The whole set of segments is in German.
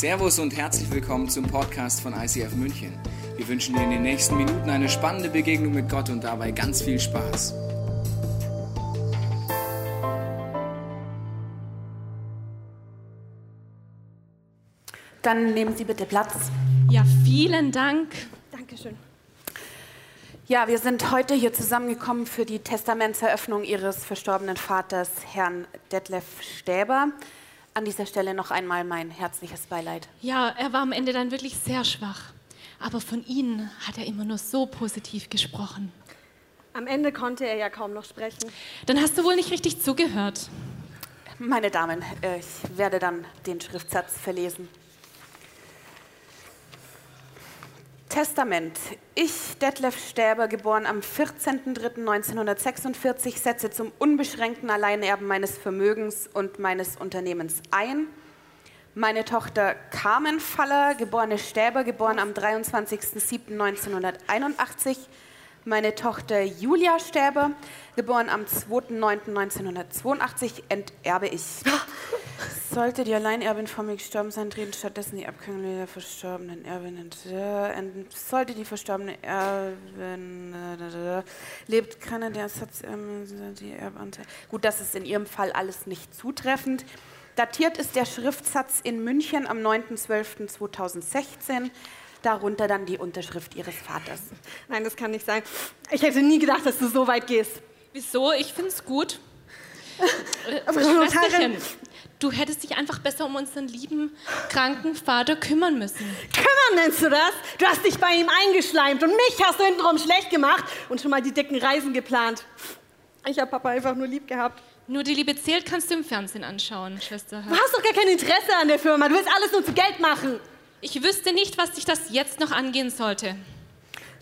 Servus und herzlich willkommen zum Podcast von ICF München. Wir wünschen dir in den nächsten Minuten eine spannende Begegnung mit Gott und dabei ganz viel Spaß. Dann nehmen Sie bitte Platz. Ja, vielen Dank. Dankeschön. Ja, wir sind heute hier zusammengekommen für die Testamentseröffnung Ihres verstorbenen Vaters, Herrn Detlef Stäber. An dieser Stelle noch einmal mein herzliches Beileid. Ja, er war am Ende dann wirklich sehr schwach. Aber von Ihnen hat er immer nur so positiv gesprochen. Am Ende konnte er ja kaum noch sprechen. Dann hast du wohl nicht richtig zugehört. Meine Damen, äh, ich werde dann den Schriftsatz verlesen. Testament. Ich, Detlef Stäber, geboren am 14.03.1946, setze zum unbeschränkten Alleinerben meines Vermögens und meines Unternehmens ein. Meine Tochter Carmen Faller, geborene Stäber, geboren am 23.07.1981, meine Tochter Julia Stäber, geboren am 2.9.1982, enterbe ich. Sollte die Alleinerbin vor mir gestorben sein, treten stattdessen die Abkömmlinge der verstorbenen Erbin. Sollte die verstorbene Erbin lebt, kann der Ersatz die Erbanteil. Gut, das ist in Ihrem Fall alles nicht zutreffend. Datiert ist der Schriftsatz in München am 9.12.2016 darunter dann die Unterschrift ihres Vaters. Nein, das kann nicht sein. Ich hätte nie gedacht, dass du so weit gehst. Wieso? Ich finde es gut. Aber Äh, Schwesterchen, du hättest dich einfach besser um unseren lieben, kranken Vater kümmern müssen. Kümmern nennst du das? Du hast dich bei ihm eingeschleimt und mich hast du hintenrum schlecht gemacht und schon mal die dicken Reisen geplant. Ich habe Papa einfach nur lieb gehabt. Nur die Liebe zählt kannst du im Fernsehen anschauen, Schwester. Du hast doch gar kein Interesse an der Firma. Du willst alles nur zu Geld machen. Ich wüsste nicht, was dich das jetzt noch angehen sollte.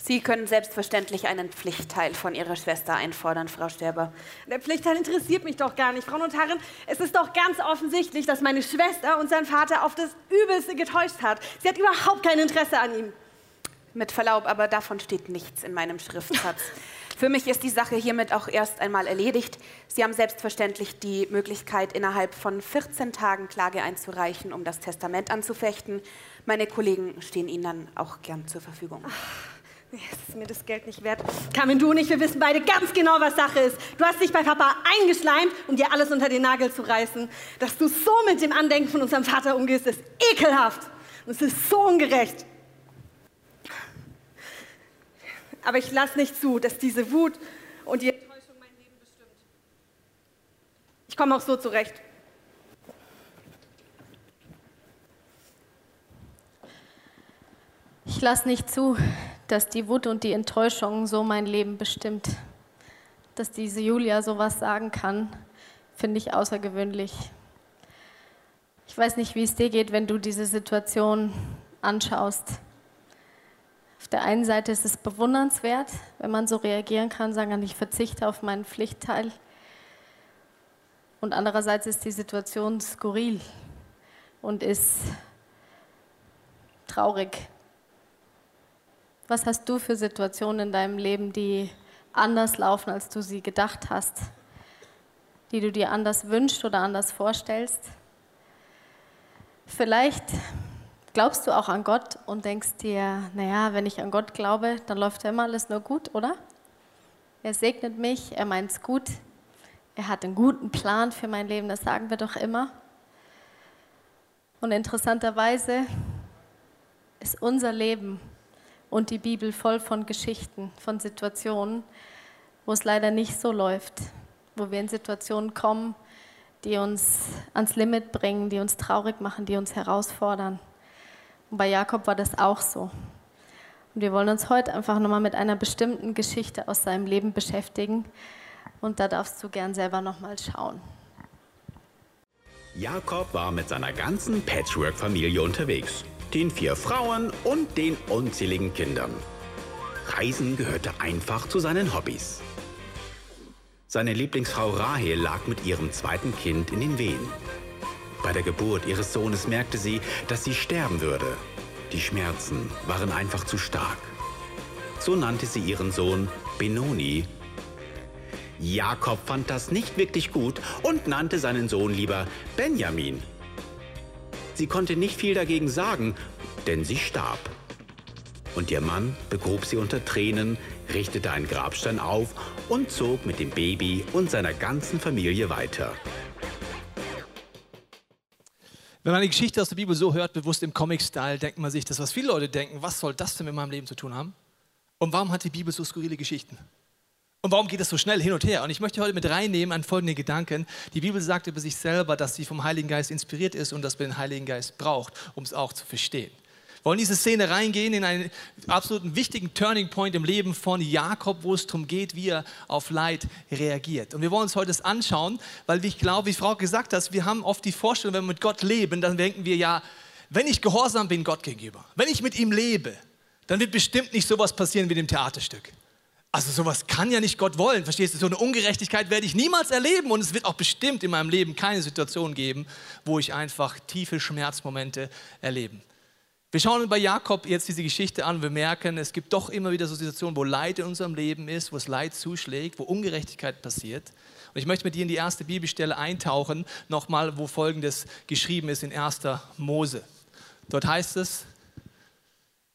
Sie können selbstverständlich einen Pflichtteil von Ihrer Schwester einfordern, Frau Sterber. Der Pflichtteil interessiert mich doch gar nicht, Frau Notarin. Es ist doch ganz offensichtlich, dass meine Schwester und sein Vater auf das Übelste getäuscht hat. Sie hat überhaupt kein Interesse an ihm. Mit Verlaub, aber davon steht nichts in meinem Schriftsatz. Für mich ist die Sache hiermit auch erst einmal erledigt. Sie haben selbstverständlich die Möglichkeit, innerhalb von 14 Tagen Klage einzureichen, um das Testament anzufechten. Meine Kollegen stehen Ihnen dann auch gern zur Verfügung. Nee, Es ist mir das Geld nicht wert. Carmen, du und ich, wir wissen beide ganz genau, was Sache ist. Du hast dich bei Papa eingeschleimt, um dir alles unter den Nagel zu reißen. Dass du so mit dem Andenken von unserem Vater umgehst, ist ekelhaft. Und es ist so ungerecht. Aber ich lasse nicht zu, dass diese Wut und die Enttäuschung mein Leben bestimmt. Ich komme auch so zurecht. Ich lasse nicht zu, dass die Wut und die Enttäuschung so mein Leben bestimmt. Dass diese Julia sowas sagen kann, finde ich außergewöhnlich. Ich weiß nicht, wie es dir geht, wenn du diese Situation anschaust. Auf der einen Seite ist es bewundernswert, wenn man so reagieren kann, sagen kann, ich verzichte auf meinen Pflichtteil. Und andererseits ist die Situation skurril und ist traurig. Was hast du für Situationen in deinem Leben, die anders laufen, als du sie gedacht hast? Die du dir anders wünschst oder anders vorstellst? Vielleicht glaubst du auch an Gott und denkst dir, naja, wenn ich an Gott glaube, dann läuft ja immer alles nur gut, oder? Er segnet mich, er meint's gut, er hat einen guten Plan für mein Leben, das sagen wir doch immer. Und interessanterweise ist unser Leben und die Bibel voll von Geschichten, von Situationen, wo es leider nicht so läuft, wo wir in Situationen kommen, die uns ans Limit bringen, die uns traurig machen, die uns herausfordern. Und bei Jakob war das auch so. Und wir wollen uns heute einfach nochmal mit einer bestimmten Geschichte aus seinem Leben beschäftigen. Und da darfst du gern selber nochmal schauen. Jakob war mit seiner ganzen Patchwork-Familie unterwegs. Den vier Frauen und den unzähligen Kindern. Reisen gehörte einfach zu seinen Hobbys. Seine Lieblingsfrau Rahel lag mit ihrem zweiten Kind in den Wehen. Bei der Geburt ihres Sohnes merkte sie, dass sie sterben würde. Die Schmerzen waren einfach zu stark. So nannte sie ihren Sohn Benoni. Jakob fand das nicht wirklich gut und nannte seinen Sohn lieber Benjamin. Sie konnte nicht viel dagegen sagen, denn sie starb. Und ihr Mann begrub sie unter Tränen, richtete einen Grabstein auf und zog mit dem Baby und seiner ganzen Familie weiter. Wenn man die Geschichte aus der Bibel so hört, bewusst im Comic-Style, denkt man sich, das, was viele Leute denken, was soll das denn mit meinem Leben zu tun haben? Und warum hat die Bibel so skurrile Geschichten? Und warum geht es so schnell hin und her? Und ich möchte heute mit reinnehmen an folgende Gedanken. Die Bibel sagt über sich selber, dass sie vom Heiligen Geist inspiriert ist und dass man den Heiligen Geist braucht, um es auch zu verstehen. Wir wollen diese Szene reingehen in einen absoluten wichtigen Turning Point im Leben von Jakob, wo es darum geht, wie er auf Leid reagiert. Und wir wollen uns heute das anschauen, weil ich glaube, wie Frau gesagt hat, wir haben oft die Vorstellung, wenn wir mit Gott leben, dann denken wir ja, wenn ich gehorsam bin Gott gegenüber, wenn ich mit ihm lebe, dann wird bestimmt nicht sowas passieren wie dem Theaterstück. Also sowas kann ja nicht Gott wollen, verstehst du? So eine Ungerechtigkeit werde ich niemals erleben und es wird auch bestimmt in meinem Leben keine Situation geben, wo ich einfach tiefe Schmerzmomente erleben. Wir schauen bei Jakob jetzt diese Geschichte an wir merken, es gibt doch immer wieder so Situationen, wo Leid in unserem Leben ist, wo es Leid zuschlägt, wo Ungerechtigkeit passiert. Und ich möchte mit dir in die erste Bibelstelle eintauchen, nochmal, wo Folgendes geschrieben ist in 1. Mose. Dort heißt es,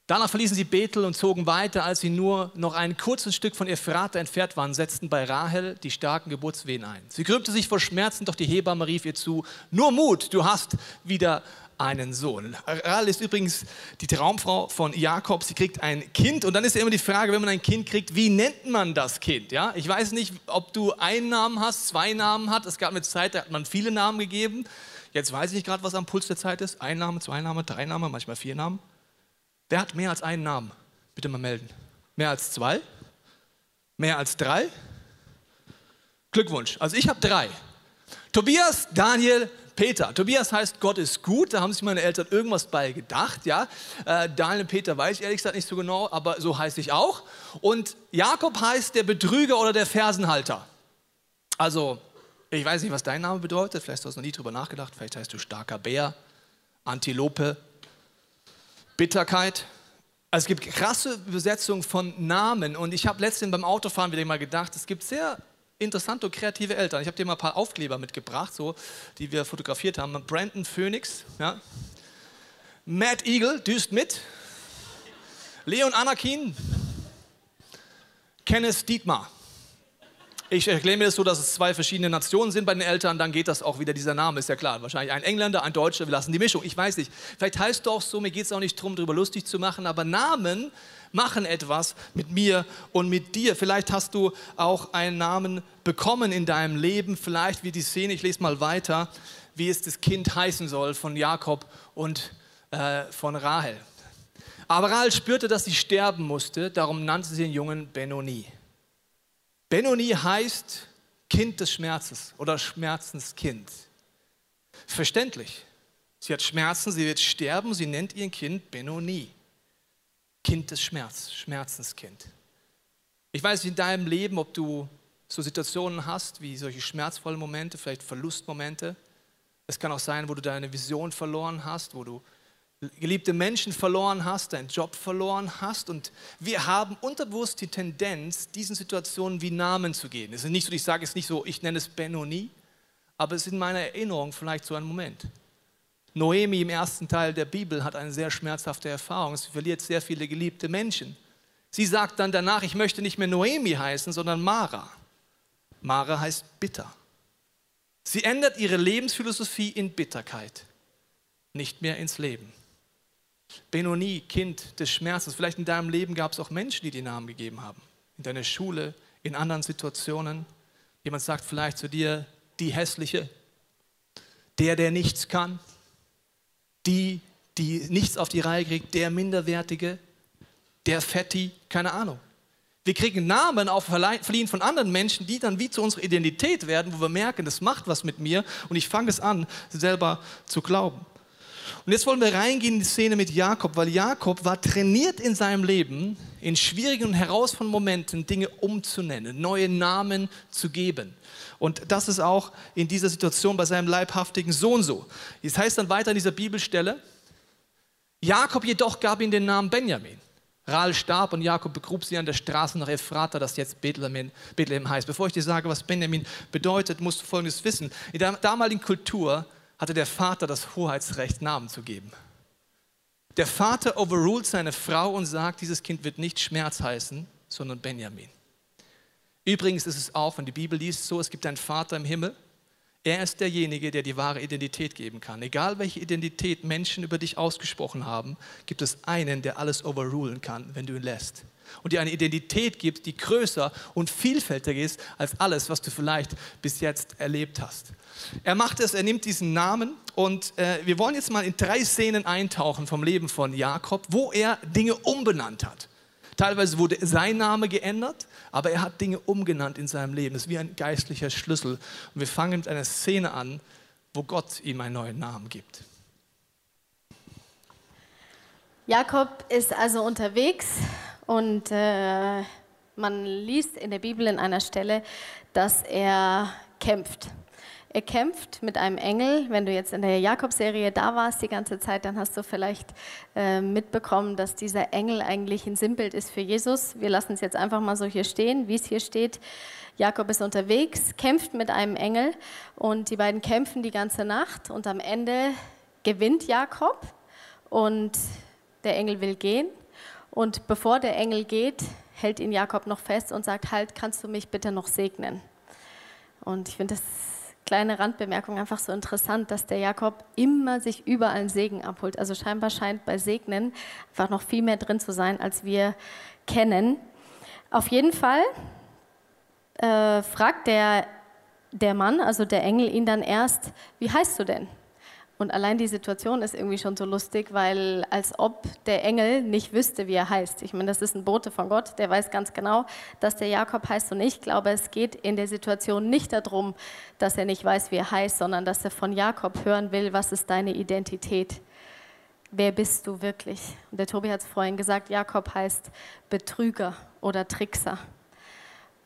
Danach verließen sie Bethel und zogen weiter, als sie nur noch ein kurzes Stück von Ephrata entfernt waren, setzten bei Rahel die starken Geburtswehen ein. Sie krümmte sich vor Schmerzen, doch die Hebamme rief ihr zu, nur Mut, du hast wieder einen Sohn. Rahel ist übrigens die Traumfrau von Jakob. Sie kriegt ein Kind und dann ist ja immer die Frage, wenn man ein Kind kriegt, wie nennt man das Kind? Ja, ich weiß nicht, ob du einen Namen hast, zwei Namen hast. Es gab eine Zeit, da hat man viele Namen gegeben. Jetzt weiß ich nicht gerade, was am Puls der Zeit ist. Ein Name, zwei Namen, drei Namen, manchmal vier Namen. Wer hat mehr als einen Namen? Bitte mal melden. Mehr als zwei? Mehr als drei? Glückwunsch. Also ich habe drei. Tobias, Daniel, Peter. Tobias heißt Gott ist gut, da haben sich meine Eltern irgendwas bei gedacht, ja. Äh, Daniel Peter weiß ich ehrlich gesagt nicht so genau, aber so heiße ich auch. Und Jakob heißt der Betrüger oder der Fersenhalter. Also, ich weiß nicht, was dein Name bedeutet, vielleicht hast du noch nie drüber nachgedacht, vielleicht heißt du starker Bär, Antilope, Bitterkeit. Also es gibt krasse Übersetzungen von Namen und ich habe letztens beim Autofahren wieder mal gedacht, es gibt sehr interessante und kreative Eltern. Ich habe dir mal ein paar Aufkleber mitgebracht, so, die wir fotografiert haben. Brandon Phoenix, ja. Matt Eagle, düst mit. Leon Anakin. Kenneth Dietmar. Ich erkläre mir das so, dass es zwei verschiedene Nationen sind bei den Eltern, dann geht das auch wieder, dieser Name ist ja klar. Wahrscheinlich ein Engländer, ein Deutscher, wir lassen die Mischung. Ich weiß nicht. Vielleicht heißt es auch so, mir geht es auch nicht darum, darüber lustig zu machen, aber Namen machen etwas mit mir und mit dir. Vielleicht hast du auch einen Namen bekommen in deinem Leben. Vielleicht wie die Szene, ich lese mal weiter, wie es das Kind heißen soll von Jakob und äh, von Rahel. Aber Rahel spürte, dass sie sterben musste, darum nannte sie den Jungen Benoni. Benoni heißt Kind des Schmerzes oder Schmerzenskind. Verständlich. Sie hat Schmerzen, sie wird sterben, sie nennt ihr Kind Benoni. Kind des Schmerz, Schmerzenskind. Ich weiß in deinem Leben, ob du so Situationen hast wie solche schmerzvollen Momente, vielleicht Verlustmomente. Es kann auch sein, wo du deine Vision verloren hast, wo du geliebte Menschen verloren hast, deinen Job verloren hast. Und wir haben unterbewusst die Tendenz, diesen Situationen wie Namen zu geben. Es ist nicht so, ich sage es nicht so, ich nenne es Benoni, aber es ist in meiner Erinnerung vielleicht so ein Moment. Noemi im ersten Teil der Bibel hat eine sehr schmerzhafte Erfahrung. Sie verliert sehr viele geliebte Menschen. Sie sagt dann danach, ich möchte nicht mehr Noemi heißen, sondern Mara. Mara heißt bitter. Sie ändert ihre Lebensphilosophie in Bitterkeit, nicht mehr ins Leben. Benoni, Kind des Schmerzes. Vielleicht in deinem Leben gab es auch Menschen, die die Namen gegeben haben. In deiner Schule, in anderen Situationen. Jemand sagt vielleicht zu dir, die Hässliche, der, der nichts kann, die, die nichts auf die Reihe kriegt, der Minderwertige, der Fetti, keine Ahnung. Wir kriegen Namen auf Verliehen von anderen Menschen, die dann wie zu unserer Identität werden, wo wir merken, das macht was mit mir und ich fange es an, selber zu glauben. Und jetzt wollen wir reingehen in die Szene mit Jakob, weil Jakob war trainiert in seinem Leben, in schwierigen und herausfordernden Momenten Dinge umzunennen, neue Namen zu geben. Und das ist auch in dieser Situation bei seinem leibhaftigen Sohn so. Es heißt dann weiter in dieser Bibelstelle, Jakob jedoch gab ihm den Namen Benjamin. Rahel starb und Jakob begrub sie an der Straße nach Ephrata, das jetzt Bethlehem, Bethlehem heißt. Bevor ich dir sage, was Benjamin bedeutet, musst du Folgendes wissen. In der damaligen Kultur hatte der Vater das Hoheitsrecht, Namen zu geben. Der Vater overruled seine Frau und sagt, dieses Kind wird nicht Schmerz heißen, sondern Benjamin. Übrigens ist es auch, wenn die Bibel liest, so, es gibt einen Vater im Himmel. Er ist derjenige, der die wahre Identität geben kann. Egal welche Identität Menschen über dich ausgesprochen haben, gibt es einen, der alles overrulen kann, wenn du ihn lässt. Und dir eine Identität gibt, die größer und vielfältiger ist als alles, was du vielleicht bis jetzt erlebt hast. Er macht es, er nimmt diesen Namen und äh, wir wollen jetzt mal in drei Szenen eintauchen vom Leben von Jakob, wo er Dinge umbenannt hat. Teilweise wurde sein Name geändert, aber er hat Dinge umgenannt in seinem Leben. Das ist wie ein geistlicher Schlüssel. Und wir fangen mit einer Szene an, wo Gott ihm einen neuen Namen gibt. Jakob ist also unterwegs und äh, man liest in der Bibel in einer Stelle, dass er kämpft. Er kämpft mit einem Engel. Wenn du jetzt in der Jakob-Serie da warst die ganze Zeit, dann hast du vielleicht äh, mitbekommen, dass dieser Engel eigentlich ein Sinnbild ist für Jesus. Wir lassen es jetzt einfach mal so hier stehen, wie es hier steht. Jakob ist unterwegs, kämpft mit einem Engel und die beiden kämpfen die ganze Nacht und am Ende gewinnt Jakob und der Engel will gehen. Und bevor der Engel geht, hält ihn Jakob noch fest und sagt, halt, kannst du mich bitte noch segnen? Und ich finde das kleine Randbemerkung einfach so interessant, dass der Jakob immer sich überall einen Segen abholt. Also scheinbar scheint bei Segnen einfach noch viel mehr drin zu sein, als wir kennen. Auf jeden Fall äh, fragt der, der Mann, also der Engel, ihn dann erst, wie heißt du denn? Und allein die Situation ist irgendwie schon so lustig, weil als ob der Engel nicht wüsste, wie er heißt. Ich meine, das ist ein Bote von Gott, der weiß ganz genau, dass der Jakob heißt. Und ich glaube, es geht in der Situation nicht darum, dass er nicht weiß, wie er heißt, sondern dass er von Jakob hören will, was ist deine Identität? Wer bist du wirklich? Und der Tobi hat es vorhin gesagt, Jakob heißt Betrüger oder Trickser.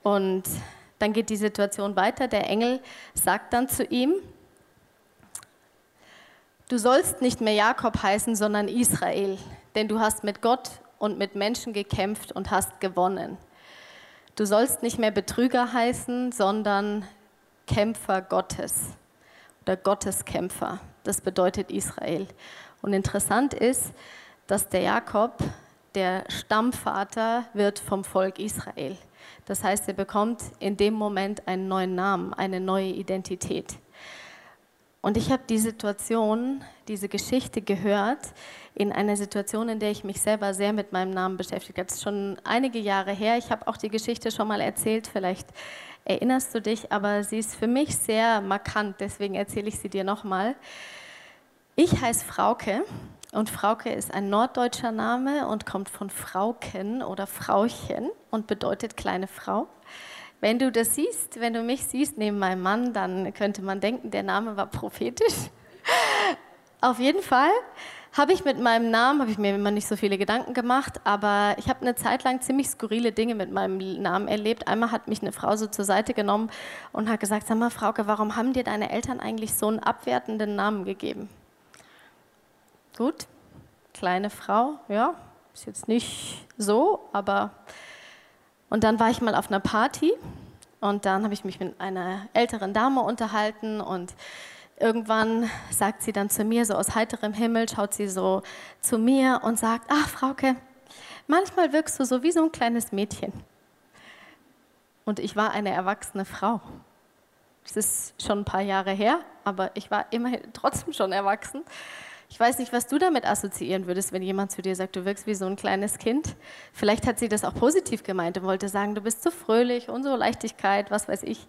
Und dann geht die Situation weiter. Der Engel sagt dann zu ihm, Du sollst nicht mehr Jakob heißen, sondern Israel, denn du hast mit Gott und mit Menschen gekämpft und hast gewonnen. Du sollst nicht mehr Betrüger heißen, sondern Kämpfer Gottes oder Gotteskämpfer. Das bedeutet Israel. Und interessant ist, dass der Jakob, der Stammvater, wird vom Volk Israel. Das heißt, er bekommt in dem Moment einen neuen Namen, eine neue Identität. Und ich habe die Situation, diese Geschichte gehört in einer Situation, in der ich mich selber sehr mit meinem Namen beschäftige. Das ist schon einige Jahre her. Ich habe auch die Geschichte schon mal erzählt. Vielleicht erinnerst du dich, aber sie ist für mich sehr markant. Deswegen erzähle ich sie dir nochmal. Ich heiße Frauke und Frauke ist ein norddeutscher Name und kommt von Frauken oder Frauchen und bedeutet kleine Frau. Wenn du das siehst, wenn du mich siehst neben meinem Mann, dann könnte man denken, der Name war prophetisch. Auf jeden Fall habe ich mit meinem Namen, habe ich mir immer nicht so viele Gedanken gemacht, aber ich habe eine Zeit lang ziemlich skurrile Dinge mit meinem Namen erlebt. Einmal hat mich eine Frau so zur Seite genommen und hat gesagt, sag mal Frauke, warum haben dir deine Eltern eigentlich so einen abwertenden Namen gegeben? Gut, kleine Frau, ja, ist jetzt nicht so, aber und dann war ich mal auf einer Party und dann habe ich mich mit einer älteren Dame unterhalten und irgendwann sagt sie dann zu mir, so aus heiterem Himmel, schaut sie so zu mir und sagt, ach Frauke, manchmal wirkst du so wie so ein kleines Mädchen. Und ich war eine erwachsene Frau. Das ist schon ein paar Jahre her, aber ich war immerhin trotzdem schon erwachsen. Ich weiß nicht, was du damit assoziieren würdest, wenn jemand zu dir sagt, du wirkst wie so ein kleines Kind. Vielleicht hat sie das auch positiv gemeint und wollte sagen, du bist so fröhlich und so Leichtigkeit, was weiß ich.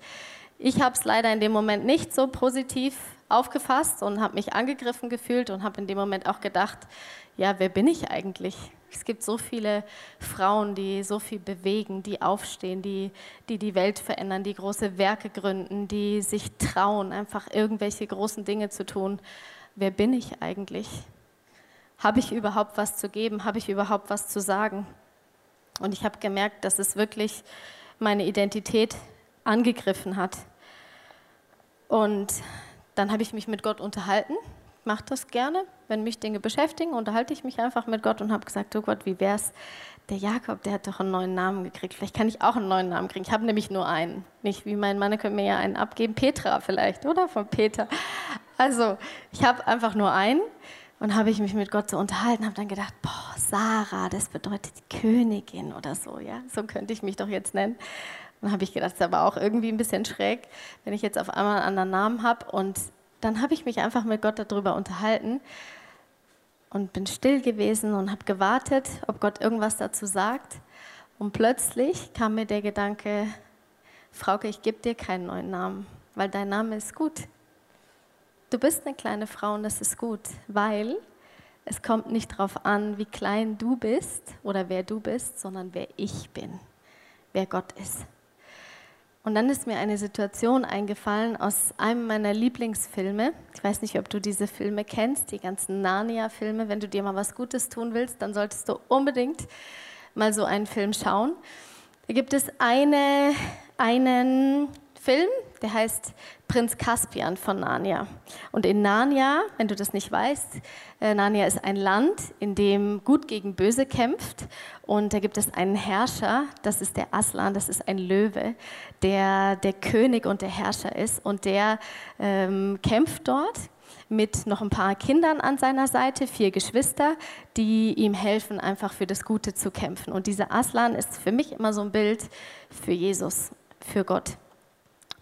Ich habe es leider in dem Moment nicht so positiv aufgefasst und habe mich angegriffen gefühlt und habe in dem Moment auch gedacht, ja, wer bin ich eigentlich? Es gibt so viele Frauen, die so viel bewegen, die aufstehen, die, die die Welt verändern, die große Werke gründen, die sich trauen, einfach irgendwelche großen Dinge zu tun wer bin ich eigentlich? Habe ich überhaupt was zu geben? Habe ich überhaupt was zu sagen? Und ich habe gemerkt, dass es wirklich meine Identität angegriffen hat. Und dann habe ich mich mit Gott unterhalten. Mache das gerne. Wenn mich Dinge beschäftigen, unterhalte ich mich einfach mit Gott und habe gesagt, oh Gott, wie wäre es? Der Jakob, der hat doch einen neuen Namen gekriegt. Vielleicht kann ich auch einen neuen Namen kriegen. Ich habe nämlich nur einen. Nicht wie mein Mann, könnte mir ja einen abgeben. Petra vielleicht, oder? Von Peter. Also, ich habe einfach nur einen und habe ich mich mit Gott so unterhalten, habe dann gedacht, boah, Sarah, das bedeutet Königin oder so, ja, so könnte ich mich doch jetzt nennen. Dann habe ich gedacht, das ist aber auch irgendwie ein bisschen schräg, wenn ich jetzt auf einmal einen anderen Namen habe. Und dann habe ich mich einfach mit Gott darüber unterhalten und bin still gewesen und habe gewartet, ob Gott irgendwas dazu sagt. Und plötzlich kam mir der Gedanke, Frauke, ich gebe dir keinen neuen Namen, weil dein Name ist gut. Du bist eine kleine Frau und das ist gut, weil es kommt nicht darauf an, wie klein du bist oder wer du bist, sondern wer ich bin, wer Gott ist. Und dann ist mir eine Situation eingefallen aus einem meiner Lieblingsfilme. Ich weiß nicht, ob du diese Filme kennst, die ganzen Narnia-Filme. Wenn du dir mal was Gutes tun willst, dann solltest du unbedingt mal so einen Film schauen. Da gibt es eine, einen Film, der heißt Prinz Caspian von Narnia. Und in Narnia, wenn du das nicht weißt, äh, Narnia ist ein Land, in dem Gut gegen Böse kämpft. Und da gibt es einen Herrscher, das ist der Aslan, das ist ein Löwe, der der König und der Herrscher ist. Und der ähm, kämpft dort mit noch ein paar Kindern an seiner Seite, vier Geschwister, die ihm helfen, einfach für das Gute zu kämpfen. Und dieser Aslan ist für mich immer so ein Bild für Jesus, für Gott.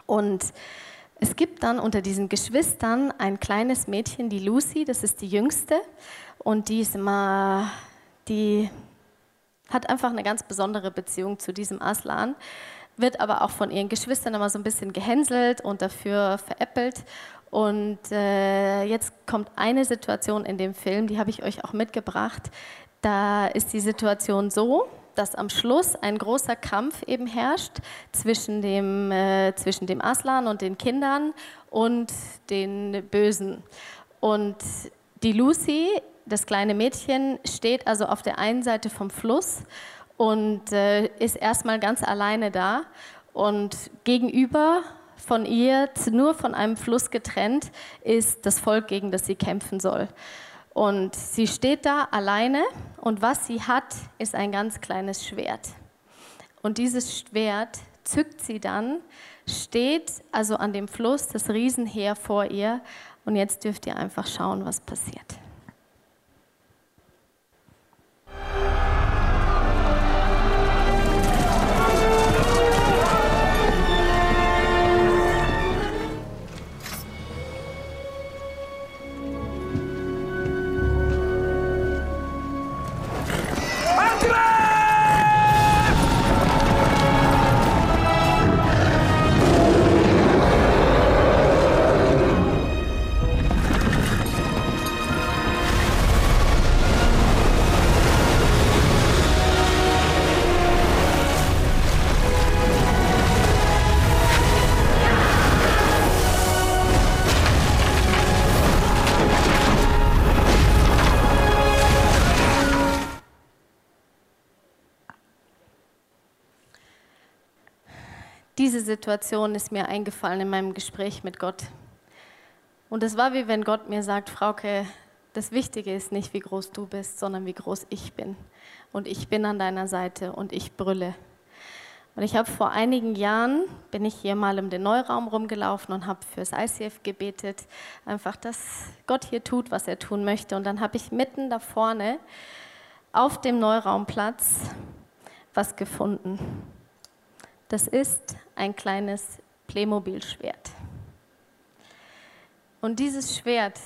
Und es gibt dann unter diesen Geschwistern ein kleines Mädchen, die Lucy, das ist die jüngste. Und die ist immer, die hat einfach eine ganz besondere Beziehung zu diesem Aslan, wird aber auch von ihren Geschwistern immer so ein bisschen gehänselt und dafür veräppelt. Und äh, jetzt kommt eine Situation in dem Film, die habe ich euch auch mitgebracht. Da ist die Situation so, dass am Schluss ein großer Kampf eben herrscht zwischen dem, äh, zwischen dem Aslan und den Kindern und den Bösen. Und die Lucy, das kleine Mädchen, steht also auf der einen Seite vom Fluss und äh, ist erstmal ganz alleine da. Und gegenüber von ihr, nur von einem Fluss getrennt, ist das Volk, gegen das sie kämpfen soll. Und sie steht da alleine und was sie hat, ist ein ganz kleines Schwert. Und dieses Schwert zückt sie dann, steht also an dem Fluss, das Riesenheer vor ihr. Und jetzt dürft ihr einfach schauen, was passiert. Situation ist mir eingefallen in meinem Gespräch mit Gott. Und es war wie wenn Gott mir sagt, Frauke, das Wichtige ist nicht, wie groß du bist, sondern wie groß ich bin. Und ich bin an deiner Seite und ich brülle. Und ich habe vor einigen Jahren, bin ich hier mal um den Neuraum rumgelaufen und habe fürs ICF gebetet, einfach, dass Gott hier tut, was er tun möchte. Und dann habe ich mitten da vorne auf dem Neuraumplatz was gefunden. Das ist ein kleines Playmobil-Schwert. Und dieses Schwert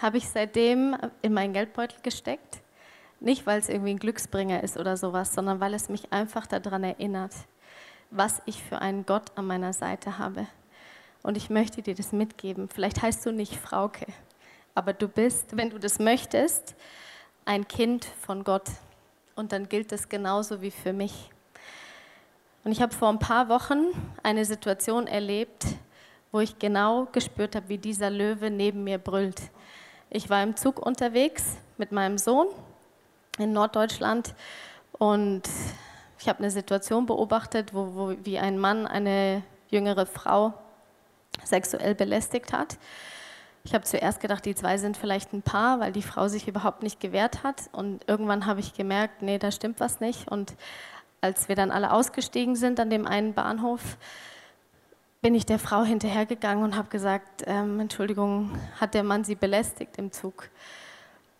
habe ich seitdem in meinen Geldbeutel gesteckt. Nicht, weil es irgendwie ein Glücksbringer ist oder sowas, sondern weil es mich einfach daran erinnert, was ich für einen Gott an meiner Seite habe. Und ich möchte dir das mitgeben. Vielleicht heißt du nicht Frauke, aber du bist, wenn du das möchtest, ein Kind von Gott. Und dann gilt das genauso wie für mich. Und ich habe vor ein paar Wochen eine Situation erlebt, wo ich genau gespürt habe, wie dieser Löwe neben mir brüllt. Ich war im Zug unterwegs mit meinem Sohn in Norddeutschland und ich habe eine Situation beobachtet, wo, wo, wie ein Mann eine jüngere Frau sexuell belästigt hat. Ich habe zuerst gedacht, die zwei sind vielleicht ein Paar, weil die Frau sich überhaupt nicht gewehrt hat. Und irgendwann habe ich gemerkt, nee, da stimmt was nicht. Und als wir dann alle ausgestiegen sind an dem einen Bahnhof, bin ich der Frau hinterhergegangen und habe gesagt, ähm, Entschuldigung, hat der Mann Sie belästigt im Zug?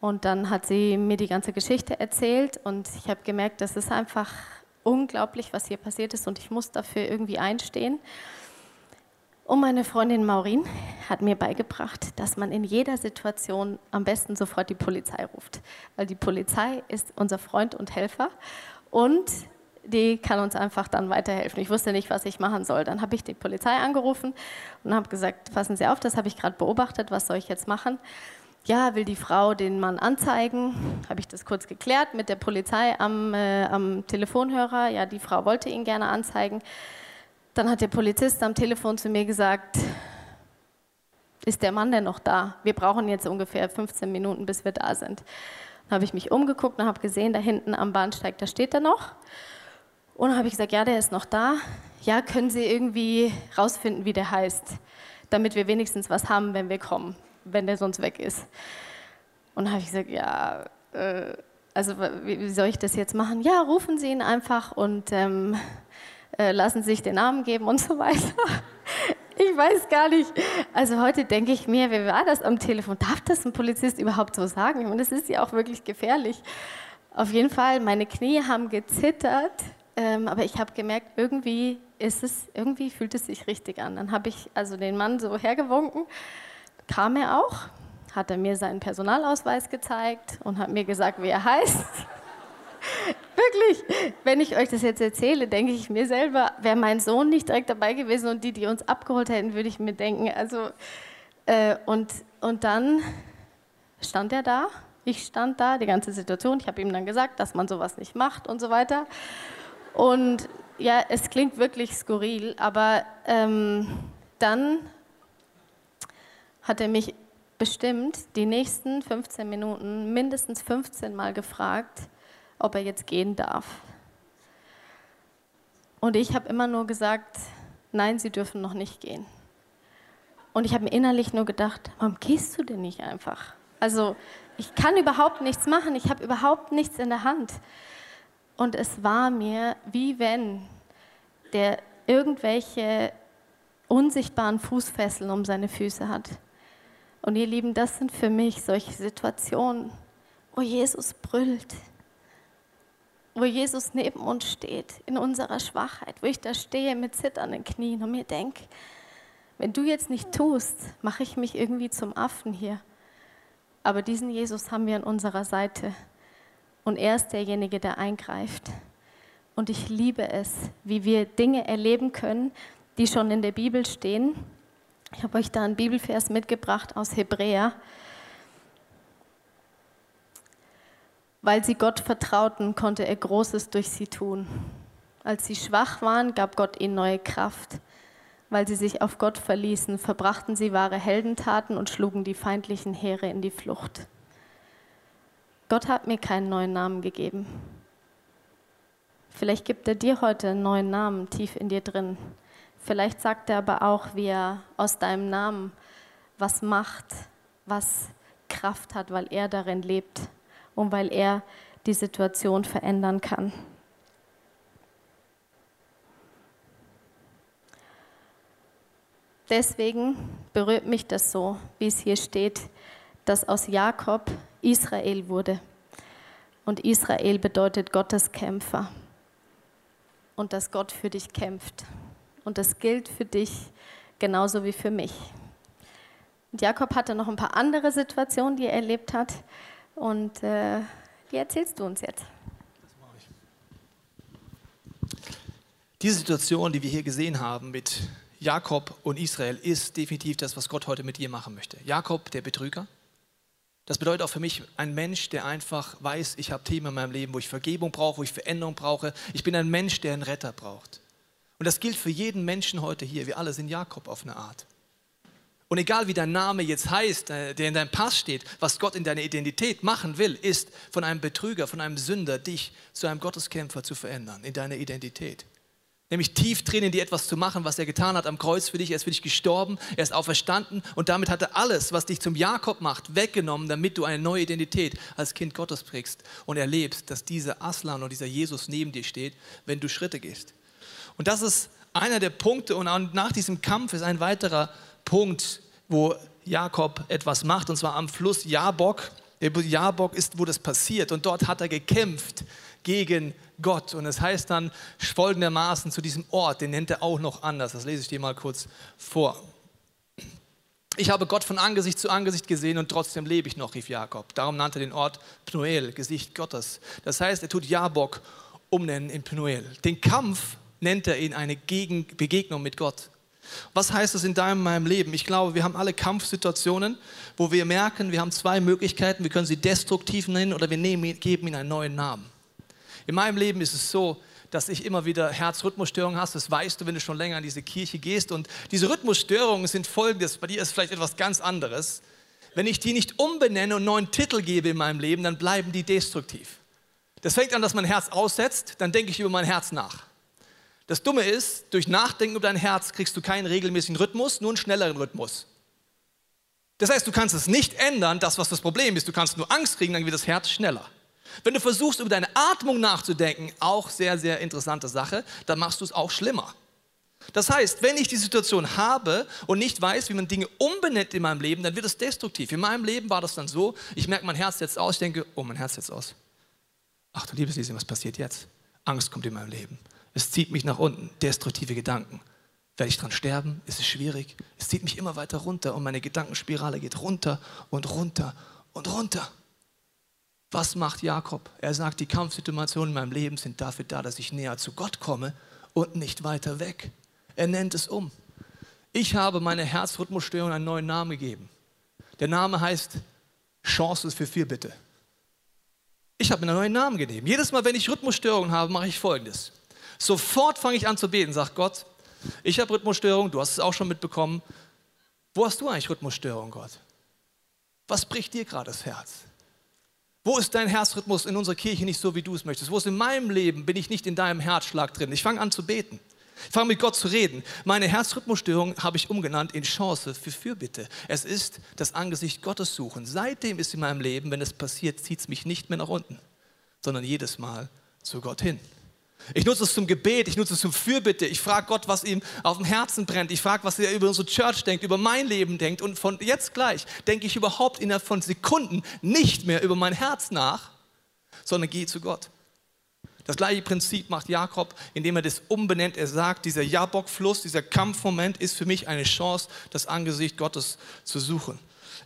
Und dann hat sie mir die ganze Geschichte erzählt und ich habe gemerkt, das ist einfach unglaublich, was hier passiert ist und ich muss dafür irgendwie einstehen. Und meine Freundin Maureen hat mir beigebracht, dass man in jeder Situation am besten sofort die Polizei ruft, weil die Polizei ist unser Freund und Helfer und die kann uns einfach dann weiterhelfen. Ich wusste nicht, was ich machen soll. Dann habe ich die Polizei angerufen und habe gesagt, passen Sie auf, das habe ich gerade beobachtet, was soll ich jetzt machen? Ja, will die Frau den Mann anzeigen? Habe ich das kurz geklärt mit der Polizei am, äh, am Telefonhörer. Ja, die Frau wollte ihn gerne anzeigen. Dann hat der Polizist am Telefon zu mir gesagt, ist der Mann denn noch da? Wir brauchen jetzt ungefähr 15 Minuten, bis wir da sind. Dann habe ich mich umgeguckt und habe gesehen, da hinten am Bahnsteig, da steht er noch. Und dann habe ich gesagt, ja, der ist noch da. Ja, können Sie irgendwie rausfinden, wie der heißt, damit wir wenigstens was haben, wenn wir kommen, wenn der sonst weg ist. Und dann habe ich gesagt, ja, äh, also wie soll ich das jetzt machen? Ja, rufen Sie ihn einfach und ähm, äh, lassen sich den Namen geben und so weiter. Ich weiß gar nicht. Also heute denke ich mir, wer war das am Telefon? Darf das ein Polizist überhaupt so sagen? Und das ist ja auch wirklich gefährlich. Auf jeden Fall, meine Knie haben gezittert, ähm, aber ich habe gemerkt, irgendwie ist es, irgendwie fühlt es sich richtig an. Dann habe ich also den Mann so hergewunken, kam er auch, hat er mir seinen Personalausweis gezeigt und hat mir gesagt, wie er heißt. Wirklich, wenn ich euch das jetzt erzähle, denke ich mir selber, wäre mein Sohn nicht direkt dabei gewesen und die, die uns abgeholt hätten, würde ich mir denken, also, äh, und, und dann stand er da, ich stand da, die ganze Situation, ich habe ihm dann gesagt, dass man sowas nicht macht und so weiter. Und ja, es klingt wirklich skurril, aber ähm, dann hat er mich bestimmt die nächsten 15 Minuten mindestens 15 Mal gefragt, ob er jetzt gehen darf. Und ich habe immer nur gesagt, nein, Sie dürfen noch nicht gehen. Und ich habe mir innerlich nur gedacht, warum gehst du denn nicht einfach? Also ich kann überhaupt nichts machen, ich habe überhaupt nichts in der Hand. Und es war mir, wie wenn der irgendwelche unsichtbaren Fußfesseln um seine Füße hat. Und ihr Lieben, das sind für mich solche Situationen, wo Jesus brüllt, wo Jesus neben uns steht, in unserer Schwachheit, wo ich da stehe mit zitternden Knien und mir denke, wenn du jetzt nicht tust, mache ich mich irgendwie zum Affen hier. Aber diesen Jesus haben wir an unserer Seite und er ist derjenige, der eingreift. Und ich liebe es, wie wir Dinge erleben können, die schon in der Bibel stehen. Ich habe euch da einen Bibelvers mitgebracht aus Hebräer. Weil sie Gott vertrauten, konnte er Großes durch sie tun. Als sie schwach waren, gab Gott ihnen neue Kraft. Weil sie sich auf Gott verließen, verbrachten sie wahre Heldentaten und schlugen die feindlichen Heere in die Flucht. Gott hat mir keinen neuen Namen gegeben. Vielleicht gibt er dir heute einen neuen Namen tief in dir drin. Vielleicht sagt er aber auch, wie er aus deinem Namen was macht, was Kraft hat, weil er darin lebt und weil er die Situation verändern kann. Deswegen berührt mich das so, wie es hier steht, dass aus Jakob Israel wurde. Und Israel bedeutet Gottes Kämpfer. Und dass Gott für dich kämpft. Und das gilt für dich genauso wie für mich. Und Jakob hatte noch ein paar andere Situationen, die er erlebt hat. Und äh, die erzählst du uns jetzt. Diese Situation, die wir hier gesehen haben mit Jakob und Israel, ist definitiv das, was Gott heute mit dir machen möchte. Jakob, der Betrüger. Das bedeutet auch für mich ein Mensch, der einfach weiß, ich habe Themen in meinem Leben, wo ich Vergebung brauche, wo ich Veränderung brauche. Ich bin ein Mensch, der einen Retter braucht. Und das gilt für jeden Menschen heute hier. Wir alle sind Jakob auf eine Art. Und egal wie dein Name jetzt heißt, äh, der in deinem Pass steht, was Gott in deiner Identität machen will, ist von einem Betrüger, von einem Sünder, dich zu einem Gotteskämpfer zu verändern, in deiner Identität. Nämlich tief drin in dir etwas zu machen, was er getan hat am Kreuz für dich. Er ist für dich gestorben, er ist auferstanden und damit hat er alles, was dich zum Jakob macht, weggenommen, damit du eine neue Identität als Kind Gottes prägst und erlebst, dass dieser Aslan oder dieser Jesus neben dir steht, wenn du Schritte gehst. Und das ist einer der Punkte und nach diesem Kampf ist ein weiterer Punkt, wo Jakob etwas macht, und zwar am Fluss Jabok. Jabok ist, wo das passiert und dort hat er gekämpft gegen Gott. Und es heißt dann folgendermaßen zu diesem Ort, den nennt er auch noch anders. Das lese ich dir mal kurz vor. Ich habe Gott von Angesicht zu Angesicht gesehen und trotzdem lebe ich noch, rief Jakob. Darum nannte er den Ort Pnuel, Gesicht Gottes. Das heißt, er tut Jabok umnennen in Pnuel. Den Kampf nennt er ihn eine Gegen Begegnung mit Gott. Was heißt das in deinem meinem Leben? Ich glaube, wir haben alle Kampfsituationen, wo wir merken, wir haben zwei Möglichkeiten. Wir können sie destruktiv nennen oder wir nehmen, geben ihnen einen neuen Namen. In meinem Leben ist es so, dass ich immer wieder Herzrhythmusstörungen habe. Das weißt du, wenn du schon länger in diese Kirche gehst. Und diese Rhythmusstörungen sind folgendes. Bei dir ist vielleicht etwas ganz anderes. Wenn ich die nicht umbenenne und neuen Titel gebe in meinem Leben, dann bleiben die destruktiv. Das fängt an, dass mein Herz aussetzt, dann denke ich über mein Herz nach. Das Dumme ist, durch Nachdenken über dein Herz kriegst du keinen regelmäßigen Rhythmus, nur einen schnelleren Rhythmus. Das heißt, du kannst es nicht ändern, das, was das Problem ist. Du kannst nur Angst kriegen, dann wird das Herz schneller. Wenn du versuchst, über deine Atmung nachzudenken, auch sehr, sehr interessante Sache, dann machst du es auch schlimmer. Das heißt, wenn ich die Situation habe und nicht weiß, wie man Dinge umbenennt in meinem Leben, dann wird es destruktiv. In meinem Leben war das dann so, ich merke, mein Herz setzt aus, ich denke, oh, mein Herz setzt aus. Ach du liebes Lieschen, was passiert jetzt? Angst kommt in meinem Leben. Es zieht mich nach unten, destruktive Gedanken. Werde ich dran sterben? Ist es schwierig? Es zieht mich immer weiter runter und meine Gedankenspirale geht runter und runter und runter. Was macht Jakob? Er sagt, die Kampfsituationen in meinem Leben sind dafür da, dass ich näher zu Gott komme und nicht weiter weg. Er nennt es um. Ich habe meine Herzrhythmusstörung einen neuen Namen gegeben. Der Name heißt Chance für Fürbitte. Ich habe mir einen neuen Namen gegeben. Jedes Mal, wenn ich Rhythmusstörungen habe, mache ich Folgendes. Sofort fange ich an zu beten, sagt Gott, ich habe Rhythmusstörungen, du hast es auch schon mitbekommen. Wo hast du eigentlich Rhythmusstörungen, Gott? Was bricht dir gerade das Herz? Wo ist dein Herzrhythmus in unserer Kirche nicht so, wie du es möchtest? Wo ist in meinem Leben, bin ich nicht in deinem Herzschlag drin? Ich fange an zu beten. Ich fange mit Gott zu reden. Meine Herzrhythmusstörung habe ich umgenannt in Chance für Fürbitte. Es ist das Angesicht Gottes suchen. Seitdem ist in meinem Leben, wenn es passiert, zieht es mich nicht mehr nach unten, sondern jedes Mal zu Gott hin. Ich nutze es zum Gebet, ich nutze es zum Fürbitte. Ich frage Gott, was ihm auf dem Herzen brennt. Ich frage, was er über unsere Church denkt, über mein Leben denkt. Und von jetzt gleich denke ich überhaupt innerhalb von Sekunden nicht mehr über mein Herz nach, sondern gehe zu Gott. Das gleiche Prinzip macht Jakob, indem er das umbenennt. Er sagt, dieser Jabok-Fluss, dieser Kampfmoment ist für mich eine Chance, das Angesicht Gottes zu suchen.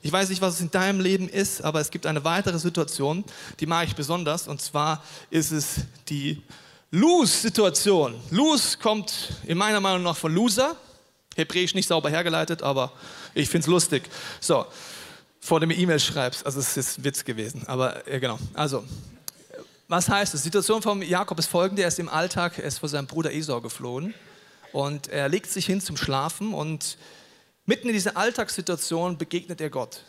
Ich weiß nicht, was es in deinem Leben ist, aber es gibt eine weitere Situation, die mag ich besonders. Und zwar ist es die Lose-Situation. Lose kommt in meiner Meinung nach von Loser. Hebräisch nicht sauber hergeleitet, aber ich finde es lustig. So, vor dem E-Mail schreibst, also es ist ein Witz gewesen, aber ja, genau. Also, was heißt es? Die Situation von Jakob ist folgende: Er ist im Alltag, er ist vor seinem Bruder Esau geflohen und er legt sich hin zum Schlafen und mitten in dieser Alltagssituation begegnet er Gott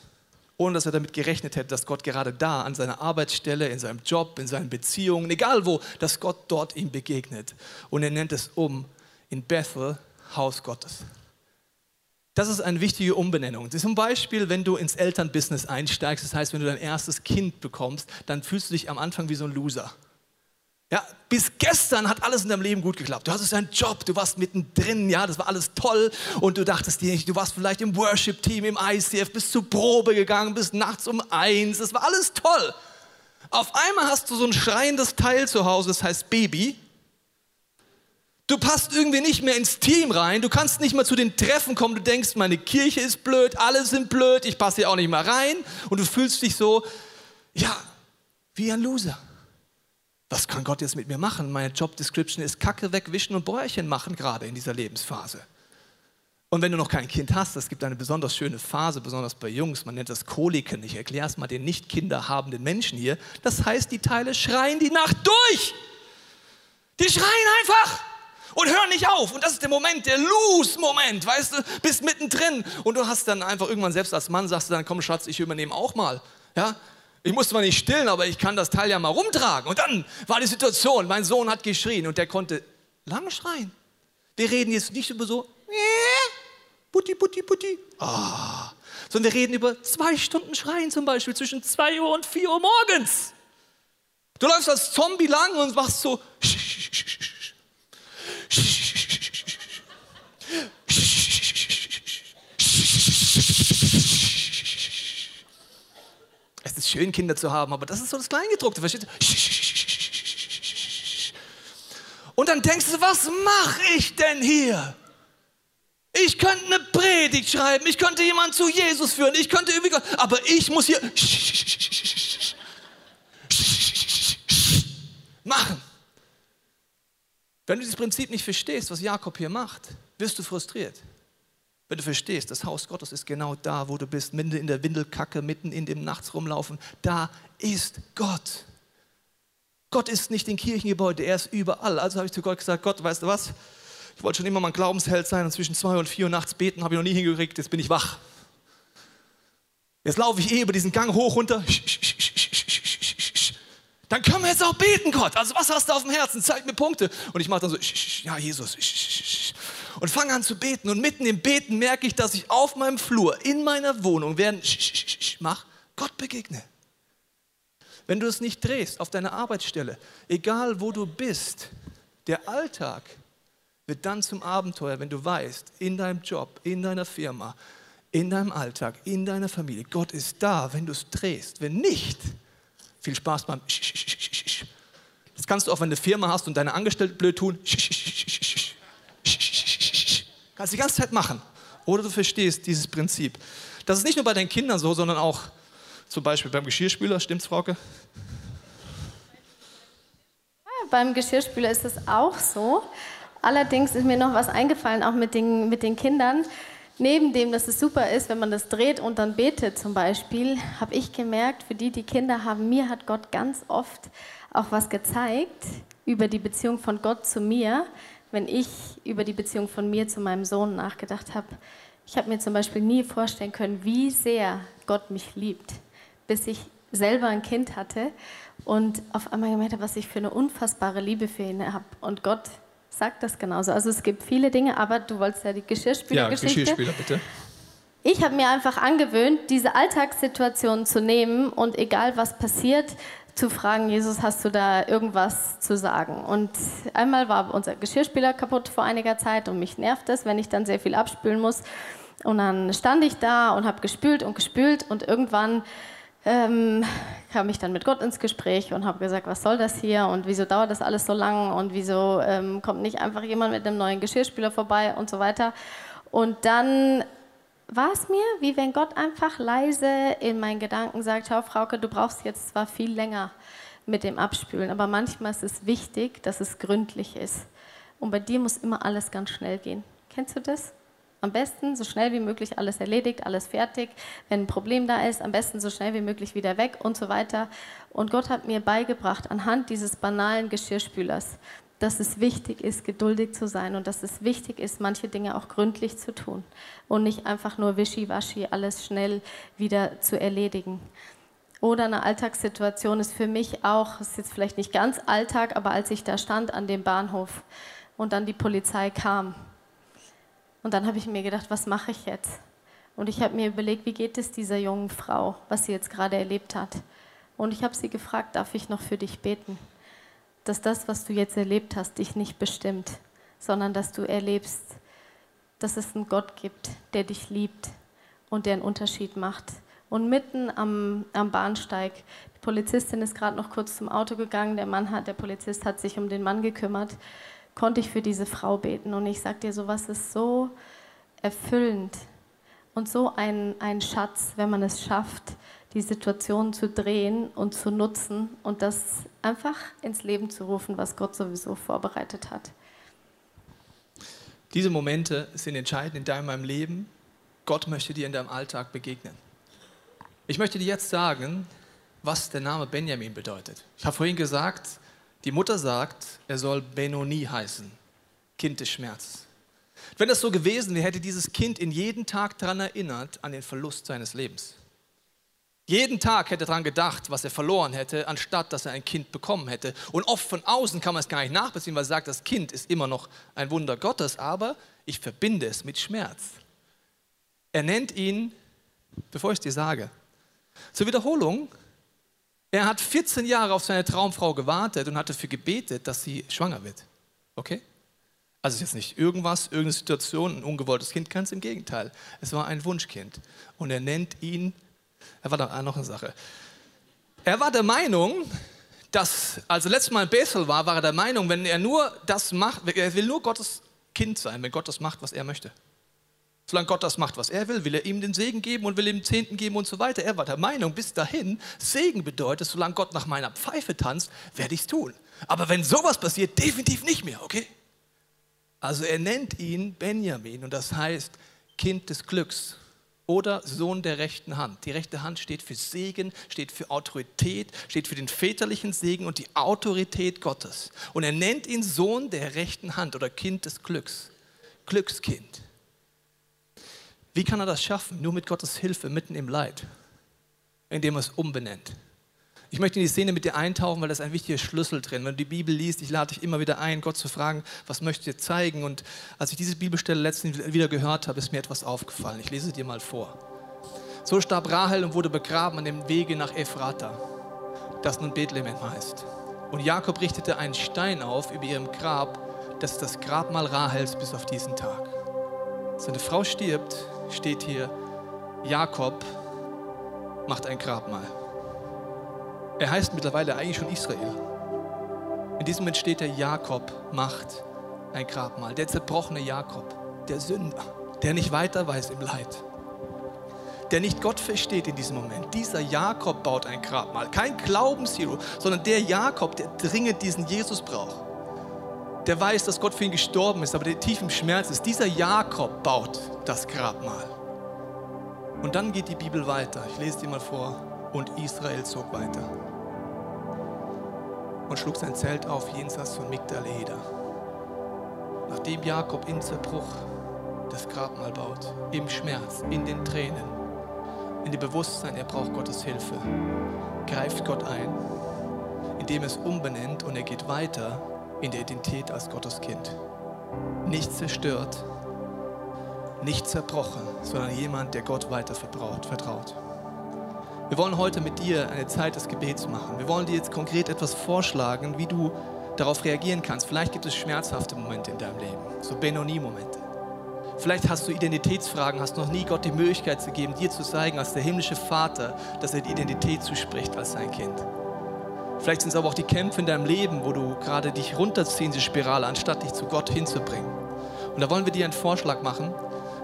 ohne dass er damit gerechnet hätte, dass Gott gerade da an seiner Arbeitsstelle, in seinem Job, in seinen Beziehungen, egal wo, dass Gott dort ihm begegnet. Und er nennt es um in Bethel, Haus Gottes. Das ist eine wichtige Umbenennung. Zum Beispiel, wenn du ins Elternbusiness einsteigst, das heißt, wenn du dein erstes Kind bekommst, dann fühlst du dich am Anfang wie so ein Loser. Ja, bis gestern hat alles in deinem Leben gut geklappt. Du hattest einen Job, du warst mittendrin, ja, das war alles toll und du dachtest dir nicht, du warst vielleicht im Worship-Team, im ICF, bist zur Probe gegangen, bist nachts um eins, das war alles toll. Auf einmal hast du so ein schreiendes Teil zu Hause, das heißt Baby. Du passt irgendwie nicht mehr ins Team rein, du kannst nicht mehr zu den Treffen kommen, du denkst, meine Kirche ist blöd, alle sind blöd, ich passe hier auch nicht mehr rein und du fühlst dich so, ja, wie ein Loser was kann Gott jetzt mit mir machen? Meine Job Description ist Kacke wegwischen und Bäuerchen machen gerade in dieser Lebensphase. Und wenn du noch kein Kind hast, es gibt eine besonders schöne Phase, besonders bei Jungs, man nennt das Koliken. Ich erkläre es mal den nicht kinderhabenden Menschen hier. Das heißt, die Teile schreien die Nacht durch. Die schreien einfach und hören nicht auf. Und das ist der Moment, der Lose-Moment, weißt du, bist mittendrin. Und du hast dann einfach irgendwann selbst als Mann, sagst du dann, komm Schatz, ich übernehme auch mal. Ja, ich musste zwar nicht stillen, aber ich kann das Teil ja mal rumtragen. Und dann war die Situation, mein Sohn hat geschrien und der konnte lange schreien. Wir reden jetzt nicht über so, putti, putti, putti, ah, sondern wir reden über zwei Stunden Schreien zum Beispiel zwischen 2 Uhr und 4 Uhr morgens. Du läufst als Zombie lang und machst so, schön, Kinder zu haben, aber das ist so das Kleingedruckte, versteht ihr? Und dann denkst du, was mache ich denn hier? Ich könnte eine Predigt schreiben, ich könnte jemanden zu Jesus führen, ich könnte irgendwie, aber ich muss hier machen. Wenn du dieses Prinzip nicht verstehst, was Jakob hier macht, wirst du frustriert. Wenn du verstehst, das Haus Gottes ist genau da, wo du bist, mitten in der Windelkacke, mitten in dem Nachts rumlaufen, da ist Gott. Gott ist nicht in Kirchengebäude, er ist überall. Also habe ich zu Gott gesagt, Gott, weißt du was? Ich wollte schon immer mal ein Glaubensheld sein und zwischen zwei und vier Uhr nachts beten habe ich noch nie hingekriegt, jetzt bin ich wach. Jetzt laufe ich eh über diesen Gang hoch runter. Dann können wir jetzt auch beten, Gott. Also was hast du auf dem Herzen? Zeig mir Punkte. Und ich mache dann so, ja, Jesus. Und fange an zu beten. Und mitten im Beten merke ich, dass ich auf meinem Flur, in meiner Wohnung, während ich mache, Gott begegne. Wenn du es nicht drehst auf deiner Arbeitsstelle, egal wo du bist, der Alltag wird dann zum Abenteuer, wenn du weißt, in deinem Job, in deiner Firma, in deinem Alltag, in deiner Familie, Gott ist da, wenn du es drehst. Wenn nicht, viel Spaß beim Das kannst du auch, wenn du eine Firma hast und deine Angestellten blöd tun. Kannst die ganze Zeit machen. Oder du verstehst dieses Prinzip. Das ist nicht nur bei deinen Kindern so, sondern auch zum Beispiel beim Geschirrspüler. Stimmt's, Frauke? Ja, beim Geschirrspüler ist es auch so. Allerdings ist mir noch was eingefallen, auch mit den, mit den Kindern. Neben dem, dass es super ist, wenn man das dreht und dann betet zum Beispiel, habe ich gemerkt, für die, die Kinder haben, mir hat Gott ganz oft auch was gezeigt über die Beziehung von Gott zu mir, wenn ich über die Beziehung von mir zu meinem Sohn nachgedacht habe. Ich habe mir zum Beispiel nie vorstellen können, wie sehr Gott mich liebt, bis ich selber ein Kind hatte und auf einmal gemerkt habe, was ich für eine unfassbare Liebe für ihn habe. Und Gott sagt das genauso. Also es gibt viele Dinge, aber du wolltest ja die Geschirrspülergeschichte. Ja, Geschirrspüler, bitte. Ich habe mir einfach angewöhnt, diese Alltagssituation zu nehmen und egal was passiert, zu fragen, Jesus, hast du da irgendwas zu sagen? Und einmal war unser Geschirrspüler kaputt vor einiger Zeit und mich nervt es, wenn ich dann sehr viel abspülen muss. Und dann stand ich da und habe gespült und gespült und irgendwann ähm, kam ich dann mit Gott ins Gespräch und habe gesagt, was soll das hier und wieso dauert das alles so lang und wieso ähm, kommt nicht einfach jemand mit einem neuen Geschirrspüler vorbei und so weiter. Und dann war es mir, wie wenn Gott einfach leise in meinen Gedanken sagt, schau Frauke, du brauchst jetzt zwar viel länger mit dem Abspülen, aber manchmal ist es wichtig, dass es gründlich ist. Und bei dir muss immer alles ganz schnell gehen. Kennst du das? Am besten so schnell wie möglich alles erledigt, alles fertig. Wenn ein Problem da ist, am besten so schnell wie möglich wieder weg und so weiter. Und Gott hat mir beigebracht, anhand dieses banalen Geschirrspülers, dass es wichtig ist, geduldig zu sein und dass es wichtig ist, manche Dinge auch gründlich zu tun und nicht einfach nur wischiwaschi alles schnell wieder zu erledigen. Oder eine Alltagssituation ist für mich auch, ist jetzt vielleicht nicht ganz Alltag, aber als ich da stand an dem Bahnhof und dann die Polizei kam und dann habe ich mir gedacht, was mache ich jetzt? Und ich habe mir überlegt, wie geht es dieser jungen Frau, was sie jetzt gerade erlebt hat. Und ich habe sie gefragt, darf ich noch für dich beten? Dass das, was du jetzt erlebt hast, dich nicht bestimmt, sondern dass du erlebst, dass es einen Gott gibt, der dich liebt und der einen Unterschied macht. Und mitten am, am Bahnsteig, die Polizistin ist gerade noch kurz zum Auto gegangen, der Mann hat, der Polizist hat sich um den Mann gekümmert konnte ich für diese Frau beten. Und ich sage dir, sowas ist so erfüllend und so ein, ein Schatz, wenn man es schafft, die Situation zu drehen und zu nutzen und das einfach ins Leben zu rufen, was Gott sowieso vorbereitet hat. Diese Momente sind entscheidend in deinem Leben. Gott möchte dir in deinem Alltag begegnen. Ich möchte dir jetzt sagen, was der Name Benjamin bedeutet. Ich habe vorhin gesagt, die Mutter sagt, er soll Benoni heißen, Kind des Schmerzes. Wenn das so gewesen wäre, hätte dieses Kind in jeden Tag daran erinnert, an den Verlust seines Lebens. Jeden Tag hätte er daran gedacht, was er verloren hätte, anstatt dass er ein Kind bekommen hätte. Und oft von außen kann man es gar nicht nachbeziehen, weil er sagt, das Kind ist immer noch ein Wunder Gottes, aber ich verbinde es mit Schmerz. Er nennt ihn, bevor ich es dir sage, zur Wiederholung, er hat 14 Jahre auf seine Traumfrau gewartet und hat dafür gebetet, dass sie schwanger wird. Okay? Also es ist jetzt nicht irgendwas, irgendeine Situation, ein ungewolltes Kind, ganz im Gegenteil. Es war ein Wunschkind. Und er nennt ihn, er war da noch eine Sache. Er war der Meinung, dass, als er letztes Mal in Bethel war, war er der Meinung, wenn er nur das macht, er will nur Gottes Kind sein, wenn Gott das macht, was er möchte. Solange Gott das macht, was er will, will er ihm den Segen geben und will ihm Zehnten geben und so weiter. Er war der Meinung, bis dahin, Segen bedeutet, solange Gott nach meiner Pfeife tanzt, werde ich es tun. Aber wenn sowas passiert, definitiv nicht mehr, okay? Also er nennt ihn Benjamin und das heißt Kind des Glücks oder Sohn der rechten Hand. Die rechte Hand steht für Segen, steht für Autorität, steht für den väterlichen Segen und die Autorität Gottes. Und er nennt ihn Sohn der rechten Hand oder Kind des Glücks, Glückskind. Wie kann er das schaffen? Nur mit Gottes Hilfe mitten im Leid, indem er es umbenennt. Ich möchte in die Szene mit dir eintauchen, weil das ist ein wichtiger Schlüssel drin. Wenn du die Bibel liest, ich lade dich immer wieder ein, Gott zu fragen, was möchtest du dir zeigen? Und als ich diese Bibelstelle letztens wieder gehört habe, ist mir etwas aufgefallen. Ich lese dir mal vor. So starb Rahel und wurde begraben an dem Wege nach Ephrata, das nun Bethlehem heißt. Und Jakob richtete einen Stein auf über ihrem Grab, das ist das Grabmal Rahels bis auf diesen Tag. Seine Frau stirbt, steht hier, Jakob macht ein Grabmal. Er heißt mittlerweile eigentlich schon Israel. In diesem Moment steht der Jakob macht ein Grabmal. Der zerbrochene Jakob, der Sünder, der nicht weiter weiß im Leid, der nicht Gott versteht in diesem Moment. Dieser Jakob baut ein Grabmal. Kein Glaubenshero, sondern der Jakob, der dringend diesen Jesus braucht. Der weiß, dass Gott für ihn gestorben ist, aber der tief im Schmerz ist. Dieser Jakob baut das Grabmal. Und dann geht die Bibel weiter. Ich lese dir mal vor. Und Israel zog weiter und schlug sein Zelt auf jenseits von Migdal-Eder. Nachdem Jakob in Zerbruch das Grabmal baut, im Schmerz, in den Tränen, in dem Bewusstsein, er braucht Gottes Hilfe, greift Gott ein, indem er es umbenennt und er geht weiter in der Identität als Gottes Kind. Nicht zerstört, nicht zerbrochen, sondern jemand, der Gott weiter vertraut. Wir wollen heute mit dir eine Zeit des Gebets machen. Wir wollen dir jetzt konkret etwas vorschlagen, wie du darauf reagieren kannst. Vielleicht gibt es schmerzhafte Momente in deinem Leben, so Benoni-Momente. Vielleicht hast du Identitätsfragen, hast noch nie Gott die Möglichkeit gegeben, dir zu zeigen, als der himmlische Vater, dass er die Identität zuspricht als sein Kind. Vielleicht sind es aber auch die Kämpfe in deinem Leben, wo du gerade dich runterziehen, die Spirale, anstatt dich zu Gott hinzubringen. Und da wollen wir dir einen Vorschlag machen,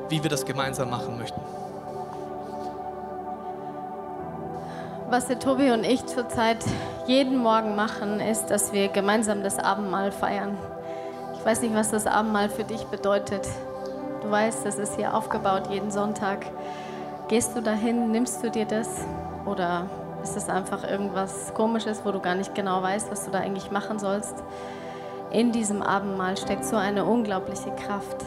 wie wir das gemeinsam machen möchten. Was der Tobi und ich zurzeit jeden Morgen machen, ist, dass wir gemeinsam das Abendmahl feiern. Ich weiß nicht, was das Abendmahl für dich bedeutet. Du weißt, das ist hier aufgebaut jeden Sonntag. Gehst du dahin, nimmst du dir das oder ist es einfach irgendwas Komisches, wo du gar nicht genau weißt, was du da eigentlich machen sollst? In diesem Abendmahl steckt so eine unglaubliche Kraft,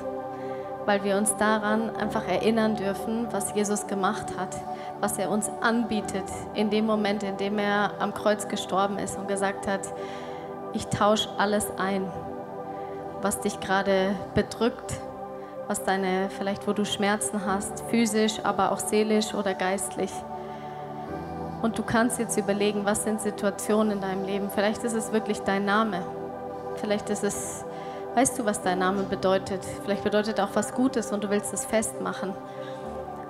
weil wir uns daran einfach erinnern dürfen, was Jesus gemacht hat, was er uns anbietet in dem Moment, in dem er am Kreuz gestorben ist und gesagt hat, ich tausche alles ein, was dich gerade bedrückt, was deine, vielleicht wo du Schmerzen hast, physisch, aber auch seelisch oder geistlich. Und du kannst jetzt überlegen, was sind Situationen in deinem Leben. Vielleicht ist es wirklich dein Name. Vielleicht ist es, weißt du, was dein Name bedeutet. Vielleicht bedeutet auch was Gutes und du willst es festmachen.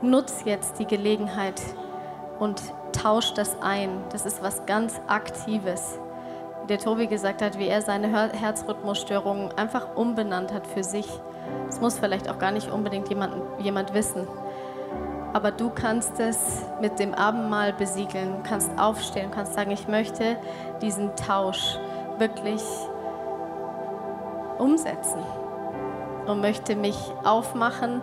Nutz jetzt die Gelegenheit und tausch das ein. Das ist was ganz Aktives. Wie der Tobi gesagt hat, wie er seine Herzrhythmusstörungen einfach umbenannt hat für sich. Das muss vielleicht auch gar nicht unbedingt jemand, jemand wissen aber du kannst es mit dem Abendmahl besiegeln, kannst aufstehen, kannst sagen, ich möchte diesen Tausch wirklich umsetzen und möchte mich aufmachen,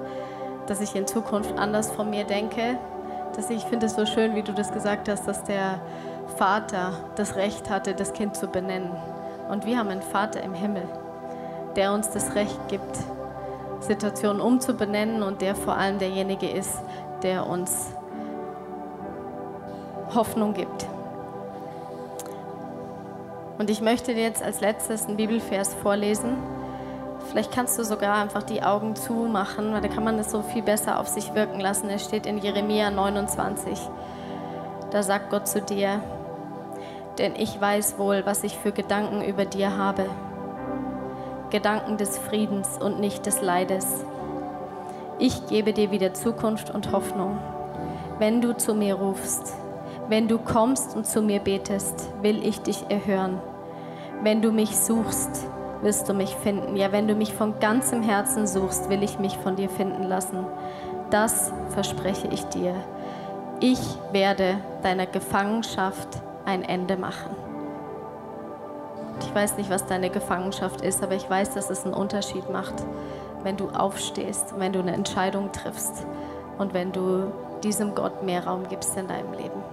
dass ich in Zukunft anders von mir denke. Dass ich finde es so schön, wie du das gesagt hast, dass der Vater das Recht hatte, das Kind zu benennen. Und wir haben einen Vater im Himmel, der uns das Recht gibt, Situationen umzubenennen und der vor allem derjenige ist, der uns Hoffnung gibt. Und ich möchte dir jetzt als letztes einen Bibelvers vorlesen. Vielleicht kannst du sogar einfach die Augen zumachen, weil da kann man das so viel besser auf sich wirken lassen. Es steht in Jeremia 29. Da sagt Gott zu dir, denn ich weiß wohl, was ich für Gedanken über dir habe. Gedanken des Friedens und nicht des Leides ich gebe dir wieder Zukunft und Hoffnung. Wenn du zu mir rufst, Wenn du kommst und zu mir betest, will ich dich erhören. Wenn du mich suchst, wirst du mich finden. Ja, wenn du mich von ganzem Herzen suchst, will ich mich von dir finden lassen. Das verspreche ich dir. Ich werde deiner Gefangenschaft ein Ende machen. Ich weiß nicht, was deine Gefangenschaft ist, aber ich weiß, dass es einen Unterschied macht, wenn du aufstehst, wenn du eine Entscheidung triffst und wenn du diesem Gott mehr Raum gibst in deinem Leben.